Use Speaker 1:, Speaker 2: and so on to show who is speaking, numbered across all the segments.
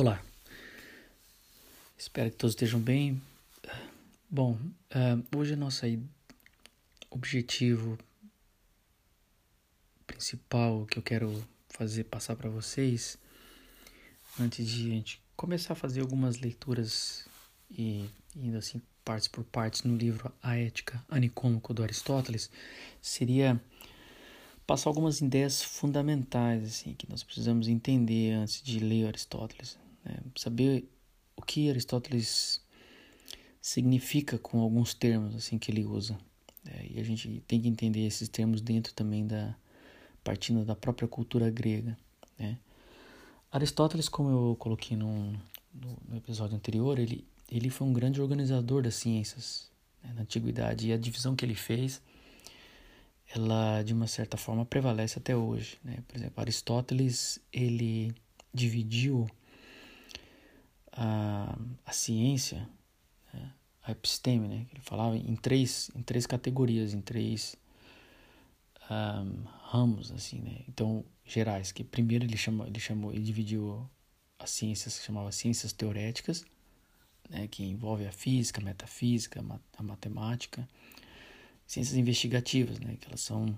Speaker 1: Olá, espero que todos estejam bem. Bom, uh, hoje nosso objetivo principal que eu quero fazer passar para vocês, antes de a gente começar a fazer algumas leituras e indo assim partes por partes no livro A Ética Anicômico do Aristóteles, seria passar algumas ideias fundamentais assim que nós precisamos entender antes de ler Aristóteles. Né? Saber o que Aristóteles significa com alguns termos assim que ele usa. É, e a gente tem que entender esses termos dentro também da partindo da própria cultura grega. Né? Aristóteles, como eu coloquei no, no, no, episódio anterior, ele, ele foi um grande organizador das ciências né, na antiguidade e a divisão que ele fez ela de uma certa forma prevalece até hoje. Né? Por exemplo, Aristóteles ele dividiu a, a ciência, né? a episteme, né? ele falava em três, em três categorias, em três um, ramos, assim, né? Então, gerais, que primeiro ele chamou, ele chamou, ele dividiu as ciências que chamava ciências teoréticas, né? Que envolve a física, a metafísica, a matemática, ciências investigativas, né? Que elas são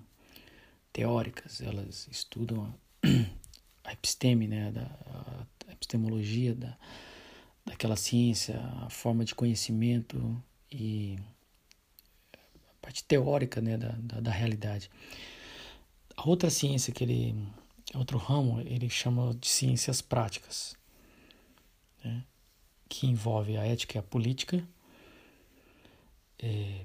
Speaker 1: teóricas, elas estudam a, a episteme, né? Da, a epistemologia da daquela ciência, a forma de conhecimento e a parte teórica né, da, da, da realidade. A outra ciência que ele, outro ramo, ele chama de ciências práticas, né, que envolve a ética e a política, é,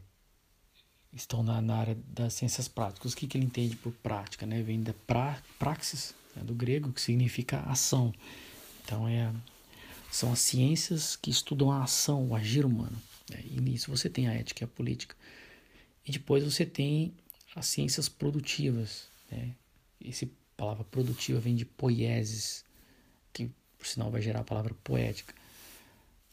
Speaker 1: estão na, na, área das ciências práticas. O que, que ele entende por prática? Né? Vem da pra, praxis, né, do grego, que significa ação. Então, é são as ciências que estudam a ação, o agir humano. Né? E nisso você tem a ética e a política. E depois você tem as ciências produtivas. Né? Essa palavra produtiva vem de poieses, que por sinal vai gerar a palavra poética,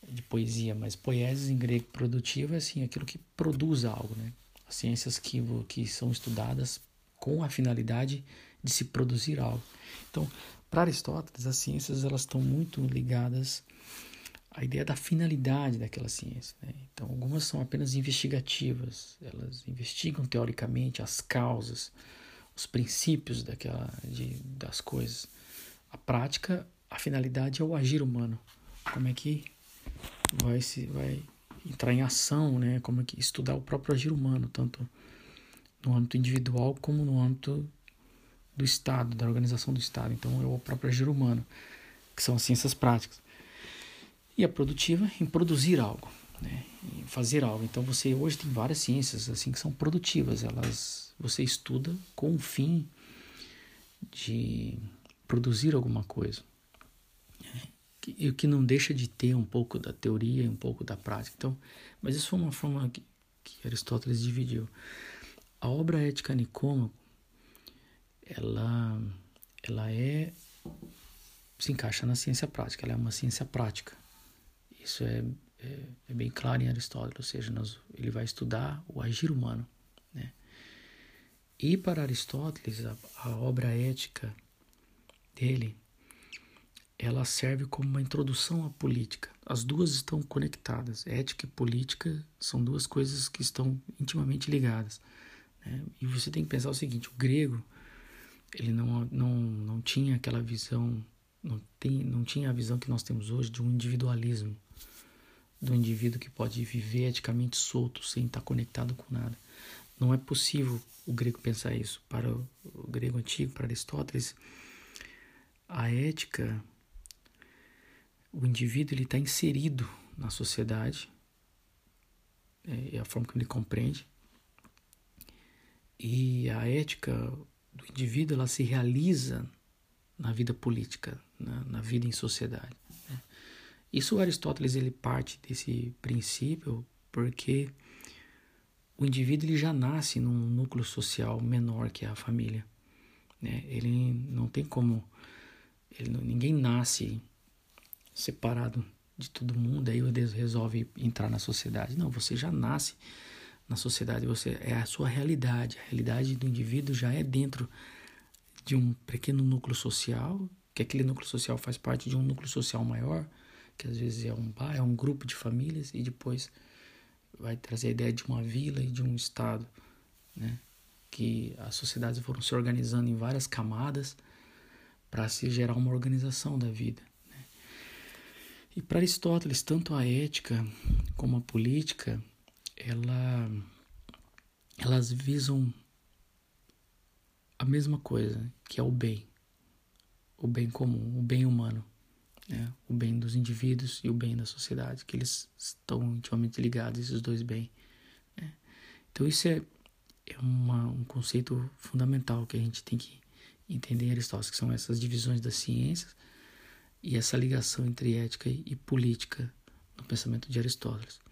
Speaker 1: de poesia, mas poieses em grego produtiva é assim, aquilo que produz algo. Né? As ciências que, que são estudadas com a finalidade de se produzir algo. Então, para Aristóteles, as ciências elas estão muito ligadas à ideia da finalidade daquela ciência. Né? Então, algumas são apenas investigativas, elas investigam teoricamente as causas, os princípios daquela, de, das coisas. A prática, a finalidade é o agir humano. Como é que vai se vai entrar em ação, né? Como é que estudar o próprio agir humano, tanto no âmbito individual como no âmbito do Estado, da organização do Estado. Então, é o próprio agir humano, que são as ciências práticas. E a produtiva em produzir algo, né? em fazer algo. Então, você hoje tem várias ciências assim que são produtivas. Elas você estuda com o fim de produzir alguma coisa. E o que não deixa de ter um pouco da teoria e um pouco da prática. Então, mas isso foi uma forma que, que Aristóteles dividiu. A obra ética Nicômaco ela, ela é se encaixa na ciência prática, ela é uma ciência prática. Isso é, é, é bem claro em Aristóteles, ou seja, nós, ele vai estudar o agir humano. Né? E para Aristóteles, a, a obra ética dele, ela serve como uma introdução à política. As duas estão conectadas. Ética e política são duas coisas que estão intimamente ligadas. Né? E você tem que pensar o seguinte: o grego ele não, não, não tinha aquela visão, não, tem, não tinha a visão que nós temos hoje de um individualismo, do indivíduo que pode viver eticamente solto, sem estar conectado com nada. Não é possível o grego pensar isso. Para o, grego antigo, para Aristóteles, a ética, o indivíduo ele está inserido na sociedade, é, é a forma que ele compreende, e a ética, do indivíduo ela se realiza na vida política, na, na vida em sociedade. Né? Isso Aristóteles ele parte desse princípio porque o indivíduo ele já nasce num núcleo social menor que a família. Né? Ele não tem como. Ele, ninguém nasce separado de todo mundo, aí resolve entrar na sociedade. Não, você já nasce na sociedade, você é a sua realidade. A realidade do indivíduo já é dentro de um pequeno núcleo social que aquele núcleo social faz parte de um núcleo social maior, que às vezes é um bar, é um grupo de famílias, e depois vai trazer a ideia de uma vila e de um estado, né? que as sociedades foram se organizando em várias camadas para se gerar uma organização da vida. Né? E para Aristóteles, tanto a ética como a política, ela, elas visam a mesma coisa, que é o bem, o bem comum, o bem humano, né? o bem dos indivíduos e o bem da sociedade, que eles estão intimamente ligados, esses dois bens. Né? Então isso é, é uma, um conceito fundamental que a gente tem que entender em Aristóteles, que são essas divisões das ciências e essa ligação entre ética e política no pensamento de Aristóteles.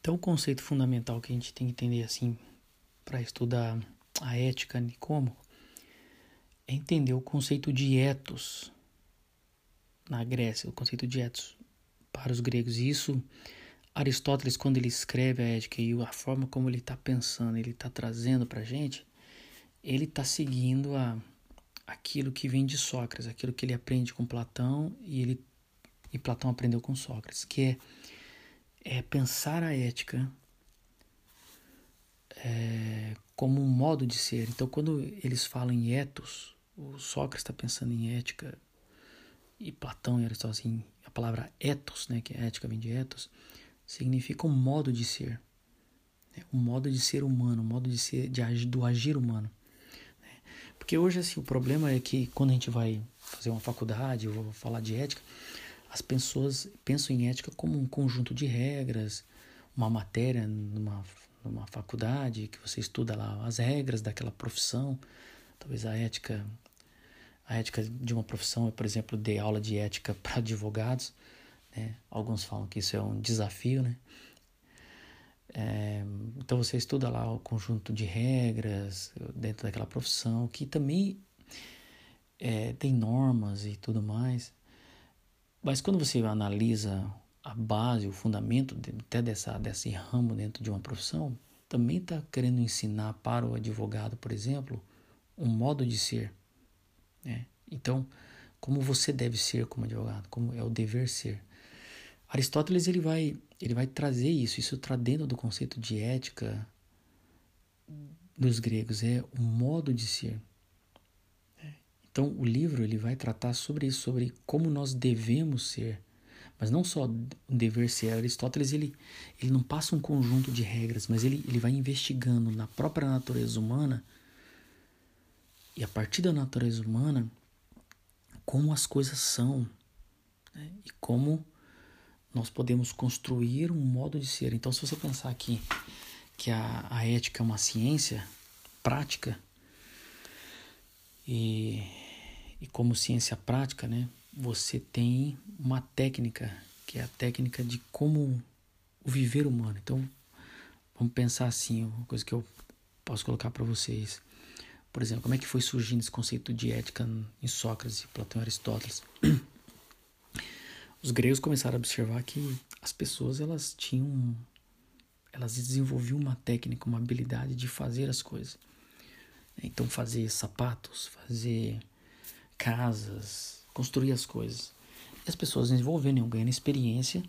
Speaker 1: Então, o conceito fundamental que a gente tem que entender assim para estudar a ética como é entender o conceito de ethos na Grécia, o conceito de ethos para os gregos. Isso, Aristóteles, quando ele escreve a ética e a forma como ele está pensando, ele está trazendo para a gente, ele está seguindo a, aquilo que vem de Sócrates, aquilo que ele aprende com Platão e, ele, e Platão aprendeu com Sócrates, que é é pensar a ética é, como um modo de ser. Então, quando eles falam em ethos, o Sócrates está pensando em ética e Platão e Aristóteles, a palavra ethos, né, que é ética vem de ethos, significa um modo de ser, né, um modo de ser humano, um modo de ser de do agir humano. Porque hoje assim, o problema é que quando a gente vai fazer uma faculdade, ou falar de ética, as pessoas pensam em ética como um conjunto de regras, uma matéria numa, numa faculdade que você estuda lá as regras daquela profissão. Talvez a ética a ética de uma profissão, por exemplo, dê aula de ética para advogados. Né? Alguns falam que isso é um desafio, né? É, então você estuda lá o conjunto de regras dentro daquela profissão que também é, tem normas e tudo mais. Mas quando você analisa a base, o fundamento de, até dessa, desse ramo dentro de uma profissão, também está querendo ensinar para o advogado, por exemplo, um modo de ser. Né? Então, como você deve ser como advogado, como é o dever ser. Aristóteles ele vai, ele vai trazer isso, isso está dentro do conceito de ética dos gregos, é um modo de ser. Então, o livro ele vai tratar sobre isso, sobre como nós devemos ser, mas não só um dever ser. Aristóteles ele, ele não passa um conjunto de regras, mas ele, ele vai investigando na própria natureza humana e a partir da natureza humana como as coisas são né? e como nós podemos construir um modo de ser. Então, se você pensar aqui que a, a ética é uma ciência prática e e como ciência prática, né, você tem uma técnica, que é a técnica de como o viver humano. Então, vamos pensar assim, uma coisa que eu posso colocar para vocês. Por exemplo, como é que foi surgindo esse conceito de ética em Sócrates, Platão e Aristóteles? Os gregos começaram a observar que as pessoas elas tinham elas desenvolviam uma técnica, uma habilidade de fazer as coisas. Então fazer sapatos, fazer casas, construir as coisas. E as pessoas desenvolvendo, iam ganhando experiência,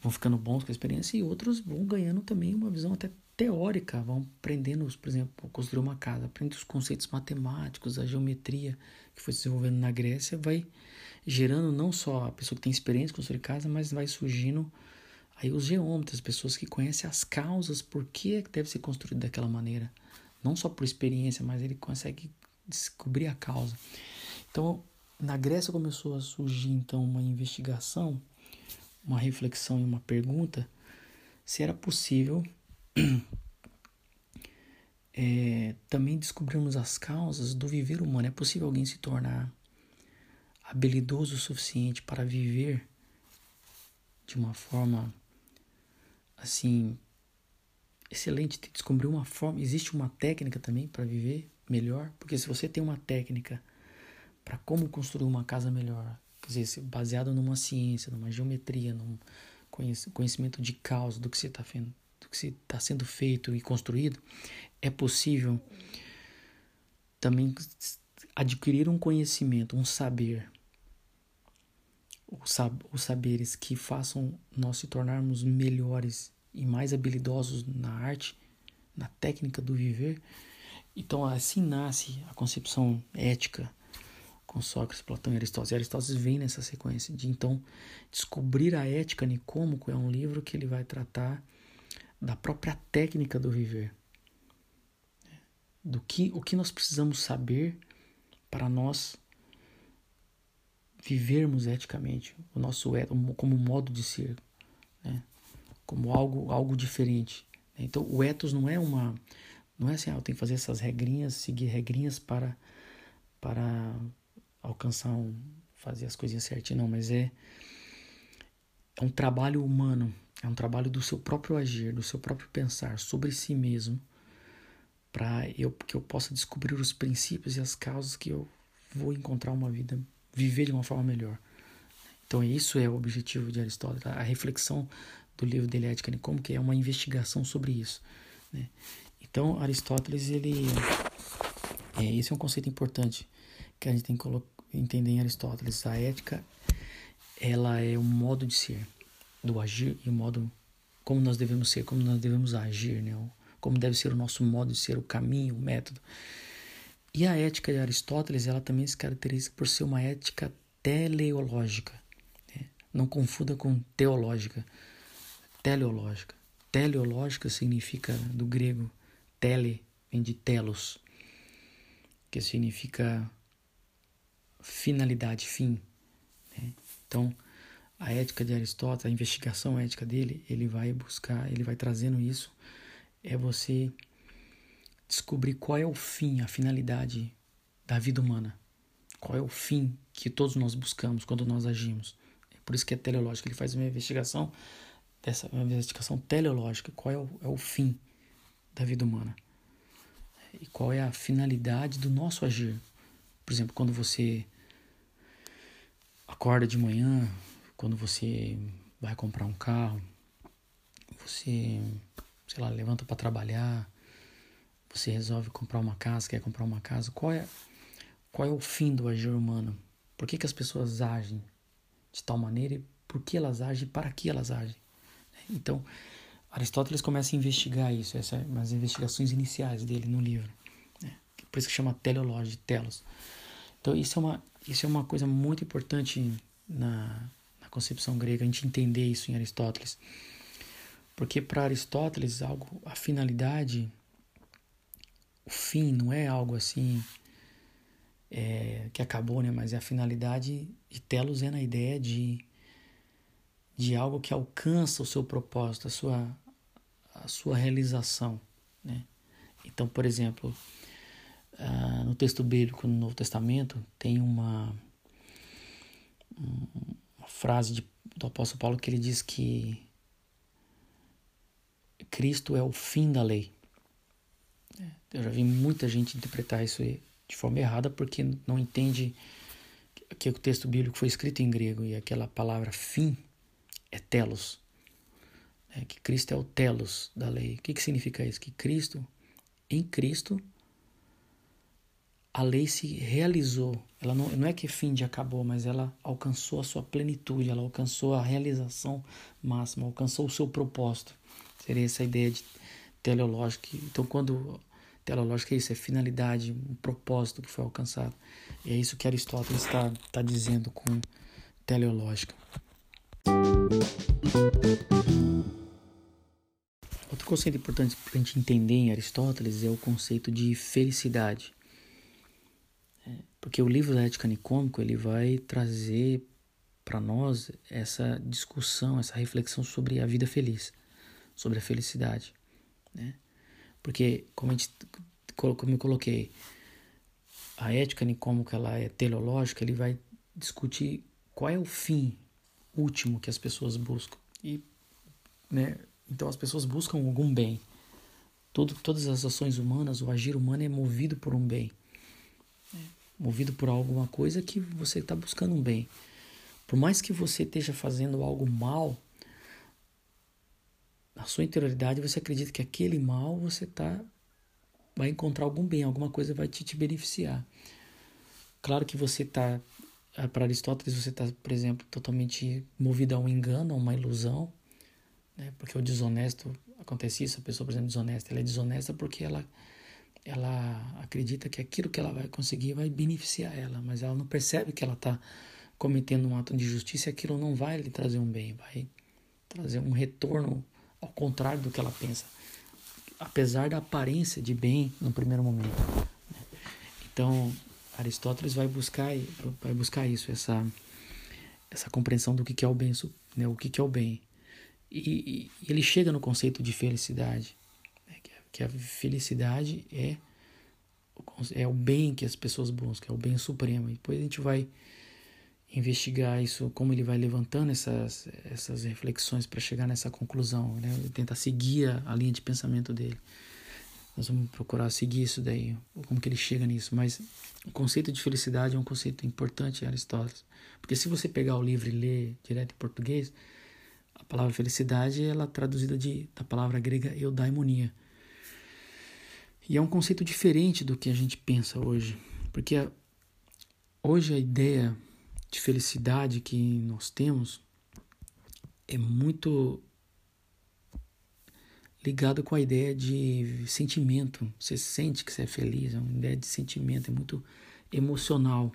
Speaker 1: vão ficando bons com a experiência e outros vão ganhando também uma visão até teórica, vão aprendendo, por exemplo, construir uma casa, aprendendo os conceitos matemáticos, a geometria que foi se desenvolvendo na Grécia, vai gerando não só a pessoa que tem experiência em construir casa, mas vai surgindo aí os geômetras, as pessoas que conhecem as causas, por que é deve ser construído daquela maneira. Não só por experiência, mas ele consegue descobrir a causa. Então, na Grécia começou a surgir então uma investigação, uma reflexão e uma pergunta se era possível é, também descobrirmos as causas do viver humano. É possível alguém se tornar habilidoso o suficiente para viver de uma forma assim excelente, descobrir uma forma, existe uma técnica também para viver melhor, porque se você tem uma técnica para como construir uma casa melhor, quer dizer, baseado numa ciência, numa geometria, num conhecimento de causa do que você está do que está sendo feito e construído, é possível também adquirir um conhecimento, um saber, os saberes que façam nós se tornarmos melhores e mais habilidosos na arte, na técnica do viver. Então, assim nasce a concepção ética com Sócrates, Platão e Aristóteles. E Aristóteles vem nessa sequência de então descobrir a ética Nicômaco é um livro que ele vai tratar da própria técnica do viver. Do que o que nós precisamos saber para nós vivermos eticamente o nosso como modo de ser, né? como algo algo diferente. Então o ethos não é uma não é assim, ah, eu tenho que fazer essas regrinhas, seguir regrinhas para para alcançar um fazer as coisinhas certinho, não, mas é é um trabalho humano, é um trabalho do seu próprio agir, do seu próprio pensar sobre si mesmo, para eu que eu possa descobrir os princípios e as causas que eu vou encontrar uma vida viver de uma forma melhor. Então isso é o objetivo de Aristóteles, a reflexão do livro dele Ética como que é uma investigação sobre isso. Né? Então Aristóteles ele é, esse é um conceito importante que a gente tem que entender em Aristóteles. A ética ela é o modo de ser, do agir e o modo como nós devemos ser, como nós devemos agir, né? como deve ser o nosso modo de ser, o caminho, o método. E a ética de Aristóteles, ela também se caracteriza por ser uma ética teleológica. Né? Não confunda com teológica. Teleológica. Teleológica significa, do grego, tele, vem de telos, que significa finalidade, fim. Né? Então, a ética de Aristóteles, a investigação ética dele, ele vai buscar, ele vai trazendo isso, é você descobrir qual é o fim, a finalidade da vida humana. Qual é o fim que todos nós buscamos quando nós agimos. É por isso que é teleológico. Ele faz uma investigação, dessa, uma investigação teleológica. Qual é o, é o fim da vida humana? E qual é a finalidade do nosso agir? Por exemplo, quando você acorda de manhã, quando você vai comprar um carro, você, sei lá, levanta para trabalhar, você resolve comprar uma casa, quer comprar uma casa, qual é, qual é o fim do agir humano? Por que, que as pessoas agem de tal maneira e por que elas agem e para que elas agem? Então, Aristóteles começa a investigar isso, essas são as investigações iniciais dele no livro. Né? Por isso que chama teleologia, telos. Então, isso é uma, isso é uma coisa muito importante na concepção grega, a gente entender isso em Aristóteles. Porque para Aristóteles, algo, a finalidade o fim não é algo assim é, que acabou, né? Mas é a finalidade de Telos é na ideia de, de algo que alcança o seu propósito, a sua, a sua realização, né? Então, por exemplo, uh, no texto bíblico no Novo Testamento tem uma, uma frase de, do apóstolo Paulo que ele diz que Cristo é o fim da lei. Eu já vi muita gente interpretar isso de forma errada porque não entende que o texto bíblico foi escrito em grego e aquela palavra fim é telos. É, que Cristo é o telos da lei. O que, que significa isso? Que Cristo, em Cristo, a lei se realizou. Ela não, não é que fim de acabou, mas ela alcançou a sua plenitude, ela alcançou a realização máxima, alcançou o seu propósito. Seria essa ideia de teleológica. Então, quando Teleológica é isso, é finalidade, um propósito que foi alcançado. E é isso que Aristóteles está tá dizendo com teleológica. Outro conceito importante para a gente entender em Aristóteles é o conceito de felicidade. Porque o livro da Ética Nicômico ele vai trazer para nós essa discussão, essa reflexão sobre a vida feliz, sobre a felicidade. Né? Porque, como, a gente, como eu coloquei, a ética, que ela é teleológica, ele vai discutir qual é o fim último que as pessoas buscam. E, né, então as pessoas buscam algum bem. Todo, todas as ações humanas, o agir humano é movido por um bem. É. Movido por alguma coisa que você está buscando um bem. Por mais que você esteja fazendo algo mal, na sua interioridade você acredita que aquele mal você tá vai encontrar algum bem, alguma coisa vai te, te beneficiar. Claro que você está ah, para Aristóteles você está, por exemplo, totalmente movido a um engano, a uma ilusão, né? Porque o desonesto acontece isso, a pessoa, por exemplo, desonesta, ela é desonesta porque ela ela acredita que aquilo que ela vai conseguir vai beneficiar ela, mas ela não percebe que ela está cometendo um ato de justiça e aquilo não vai lhe trazer um bem, vai trazer um retorno ao contrário do que ela pensa, apesar da aparência de bem no primeiro momento. Né? Então, Aristóteles vai buscar, vai buscar isso, essa, essa compreensão do que é o bem, né? o que é o bem. E, e ele chega no conceito de felicidade? Que a felicidade é, é o bem que as pessoas buscam, é o bem supremo. E depois a gente vai investigar isso, como ele vai levantando essas, essas reflexões para chegar nessa conclusão, né? tentar seguir a, a, linha de pensamento dele. Nós vamos procurar seguir isso daí, como que ele chega nisso. Mas o conceito de felicidade é um conceito importante em Aristóteles, porque se você pegar o livro e ler direto em português, a palavra felicidade ela é traduzida de, da palavra grega eudaimonia. E é um conceito diferente do que a gente pensa hoje, porque a, hoje a ideia de felicidade que nós temos é muito ligado com a ideia de sentimento. Você sente que você é feliz, é uma ideia de sentimento, é muito emocional.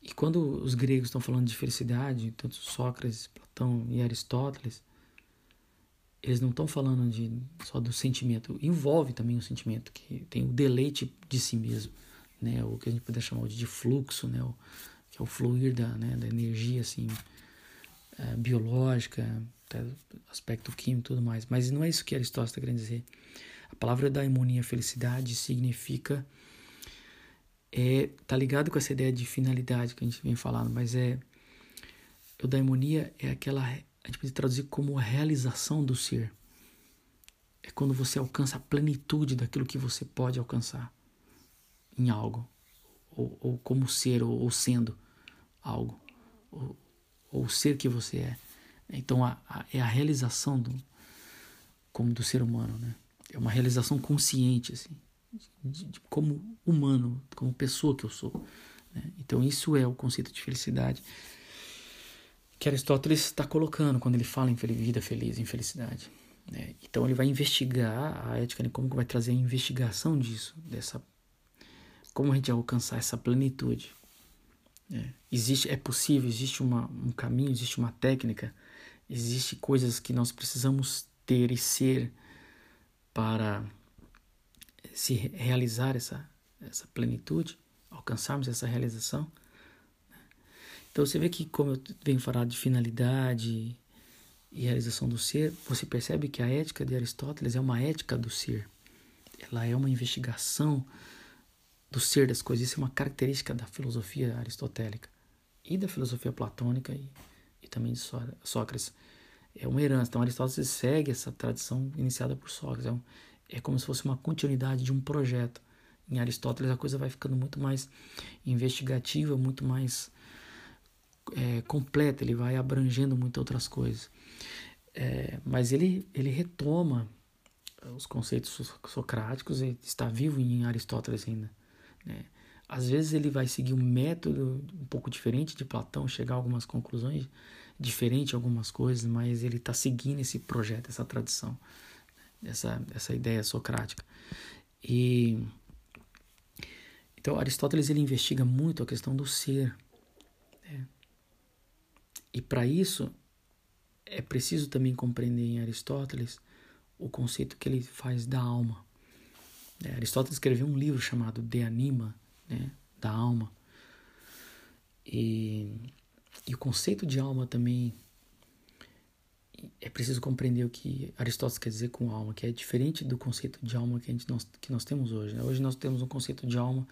Speaker 1: E quando os gregos estão falando de felicidade, tanto Sócrates, Platão e Aristóteles, eles não estão falando de, só do sentimento, envolve também o sentimento, que tem o deleite de si mesmo, né? o que a gente poderia chamar de fluxo, né? o, que é o fluir da, né, da energia assim, é, biológica, aspecto químico e tudo mais. Mas não é isso que Aristóteles está querendo dizer. A palavra da imunia felicidade significa é tá ligado com essa ideia de finalidade que a gente vem falando, mas é eudaimonia é aquela a gente pode traduzir como realização do ser. É quando você alcança a plenitude daquilo que você pode alcançar em algo, ou, ou como ser, ou, ou sendo algo, ou, ou ser que você é. Então a, a, é a realização do, como do ser humano, né? É uma realização consciente, assim, de, de, como humano, como pessoa que eu sou. Né? Então isso é o conceito de felicidade que Aristóteles está colocando quando ele fala em vida feliz, em felicidade. Né? Então ele vai investigar a ética, né? como vai trazer a investigação disso, dessa como a gente alcançar essa plenitude. É, existe, é possível, existe uma, um caminho, existe uma técnica, existe coisas que nós precisamos ter e ser para se realizar essa, essa plenitude, alcançarmos essa realização. Então você vê que, como eu venho falar de finalidade e realização do ser, você percebe que a ética de Aristóteles é uma ética do ser. Ela é uma investigação do ser das coisas. Isso é uma característica da filosofia aristotélica e da filosofia platônica e, e também de Sócrates. É uma herança. Então, Aristóteles segue essa tradição iniciada por Sócrates. É, um, é como se fosse uma continuidade de um projeto. Em Aristóteles, a coisa vai ficando muito mais investigativa, muito mais é, completa. Ele vai abrangendo muitas outras coisas. É, mas ele, ele retoma os conceitos socráticos e está vivo em Aristóteles ainda. Né? Às vezes ele vai seguir um método um pouco diferente de Platão, chegar a algumas conclusões diferentes, algumas coisas, mas ele está seguindo esse projeto, essa tradição, essa, essa ideia socrática. E então Aristóteles ele investiga muito a questão do ser. E para isso é preciso também compreender em Aristóteles o conceito que ele faz da alma. É, Aristóteles escreveu um livro chamado De Anima, né, da alma. E, e o conceito de alma também é preciso compreender o que Aristóteles quer dizer com alma, que é diferente do conceito de alma que, a gente, nós, que nós temos hoje. Né? Hoje nós temos um conceito de alma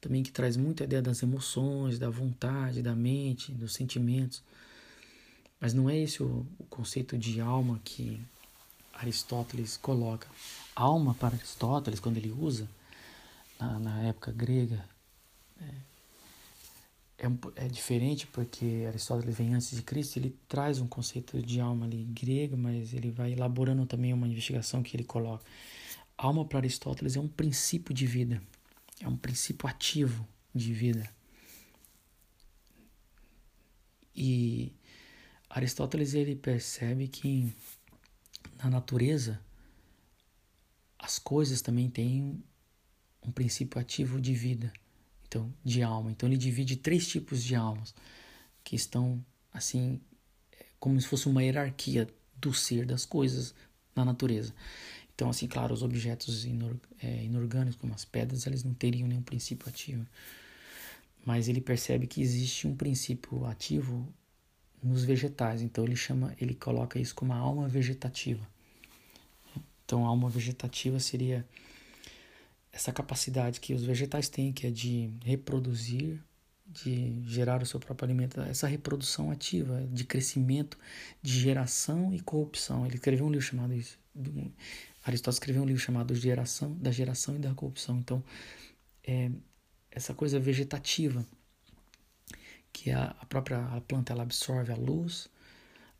Speaker 1: também que traz muita ideia das emoções, da vontade, da mente, dos sentimentos. Mas não é esse o, o conceito de alma que Aristóteles coloca alma para Aristóteles, quando ele usa na, na época grega, é, é, é diferente porque Aristóteles vem antes de Cristo, ele traz um conceito de alma ali grego, mas ele vai elaborando também uma investigação que ele coloca. Alma para Aristóteles é um princípio de vida, é um princípio ativo de vida. E Aristóteles ele percebe que na natureza as coisas também têm um princípio ativo de vida, então de alma. Então ele divide três tipos de almas que estão assim como se fosse uma hierarquia do ser das coisas na natureza. Então assim, claro, os objetos é, inorgânicos como as pedras, eles não teriam nenhum princípio ativo. Mas ele percebe que existe um princípio ativo nos vegetais. Então ele chama, ele coloca isso como a alma vegetativa. Então a alma vegetativa seria essa capacidade que os vegetais têm, que é de reproduzir, de gerar o seu próprio alimento, essa reprodução ativa, de crescimento, de geração e corrupção. Ele escreveu um livro chamado isso. Aristóteles escreveu um livro chamado Geração, da Geração e da Corrupção. Então, é, essa coisa vegetativa que a, a própria a planta ela absorve a luz,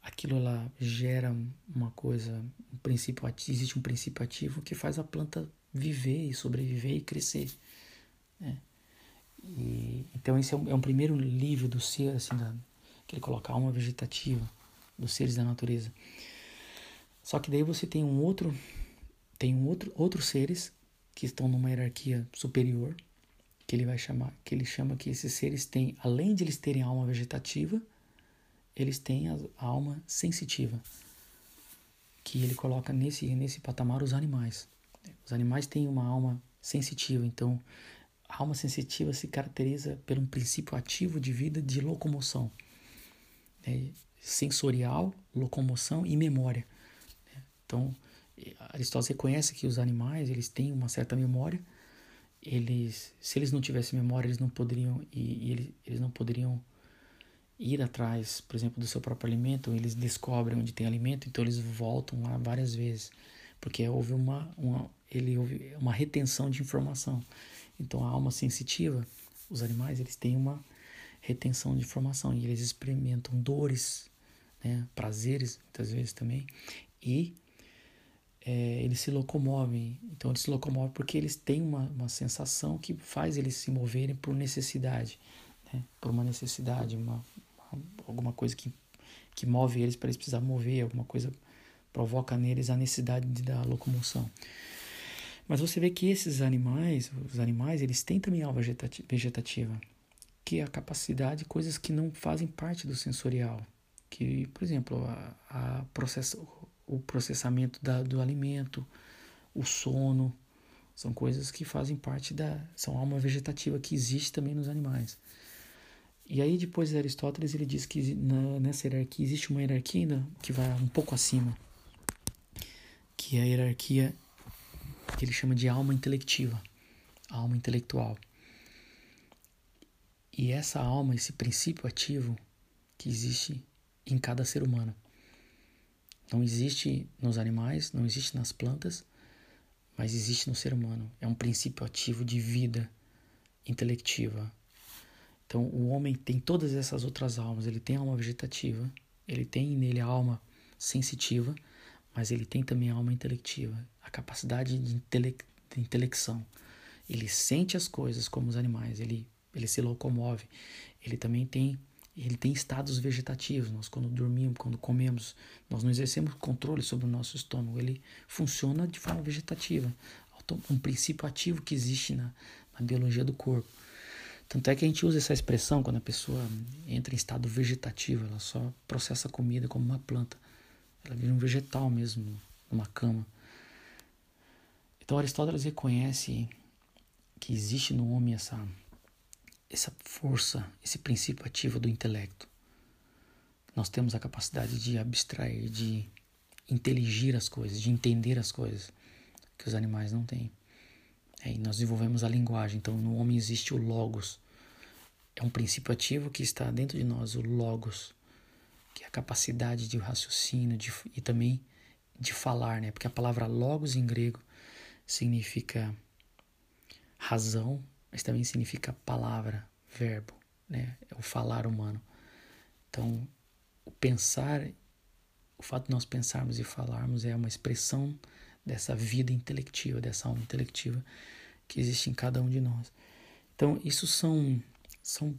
Speaker 1: aquilo ela gera uma coisa, um princípio ativo, existe um princípio ativo que faz a planta viver e sobreviver e crescer. Né? E, então esse é um, é um, primeiro livro do ser, assim, da, que ele coloca a alma vegetativa dos seres da natureza. Só que daí você tem um outro, tem um outro, outros seres que estão numa hierarquia superior, que ele vai chamar, que ele chama que esses seres têm, além de eles terem alma vegetativa, eles têm a, alma sensitiva, que ele coloca nesse nesse patamar os animais. Os animais têm uma alma sensitiva, então a alma sensitiva se caracteriza por um princípio ativo de vida de locomoção, né? sensorial, locomoção e memória. Né? Então Aristóteles reconhece que os animais eles têm uma certa memória eles, se eles não tivessem memória, eles não poderiam e, e eles, eles não poderiam ir atrás, por exemplo, do seu próprio alimento. Eles descobrem onde tem alimento, então eles voltam lá várias vezes, porque houve uma, uma ele houve uma retenção de informação. Então a alma sensitiva, os animais, eles têm uma retenção de informação e eles experimentam dores, né, prazeres muitas vezes também e é, eles se locomovem. Então, eles se locomovem porque eles têm uma, uma sensação que faz eles se moverem por necessidade, né? por uma necessidade, uma, uma, alguma coisa que, que move eles para eles precisar mover, alguma coisa provoca neles a necessidade da locomoção. Mas você vê que esses animais, os animais, eles têm também alma vegetativa, que é a capacidade de coisas que não fazem parte do sensorial. Que, por exemplo, a, a processo, o processamento da, do alimento, o sono, são coisas que fazem parte da. são alma vegetativa que existe também nos animais. E aí, depois de Aristóteles, ele diz que na, nessa hierarquia existe uma hierarquia ainda que vai um pouco acima, que é a hierarquia que ele chama de alma intelectiva, alma intelectual. E essa alma, esse princípio ativo que existe em cada ser humano. Não existe nos animais, não existe nas plantas, mas existe no ser humano. É um princípio ativo de vida intelectiva. Então, o homem tem todas essas outras almas. Ele tem alma vegetativa, ele tem nele a alma sensitiva, mas ele tem também a alma intelectiva, a capacidade de, intele de intelecção. Ele sente as coisas como os animais, ele, ele se locomove. Ele também tem ele tem estados vegetativos. Nós, quando dormimos, quando comemos, nós não exercemos controle sobre o nosso estômago. Ele funciona de forma vegetativa, um princípio ativo que existe na, na biologia do corpo. Tanto é que a gente usa essa expressão quando a pessoa entra em estado vegetativo, ela só processa comida como uma planta. Ela vira um vegetal mesmo, numa cama. Então Aristóteles reconhece que existe no homem essa essa força, esse princípio ativo do intelecto. Nós temos a capacidade de abstrair, de inteligir as coisas, de entender as coisas que os animais não têm. É, e nós desenvolvemos a linguagem. Então, no homem existe o logos. É um princípio ativo que está dentro de nós, o logos, que é a capacidade de raciocínio de, e também de falar, né? Porque a palavra logos em grego significa razão, mas também significa palavra, verbo. né? É o falar humano. Então, o pensar, o fato de nós pensarmos e falarmos é uma expressão dessa vida intelectiva, dessa alma intelectiva que existe em cada um de nós. Então, isso são, são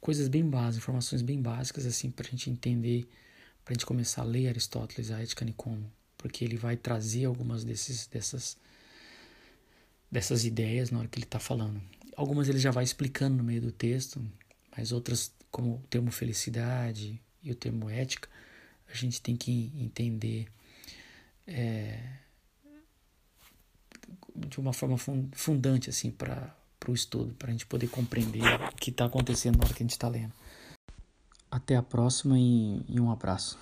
Speaker 1: coisas bem básicas, informações bem básicas, assim, para a gente entender, para a gente começar a ler Aristóteles, a Ética Nicomo, porque ele vai trazer algumas desses, dessas, dessas ideias na hora que ele está falando. Algumas ele já vai explicando no meio do texto, mas outras, como o termo felicidade e o termo ética, a gente tem que entender é, de uma forma fundante assim para o estudo, para a gente poder compreender o que está acontecendo na hora que a gente está lendo. Até a próxima e, e um abraço.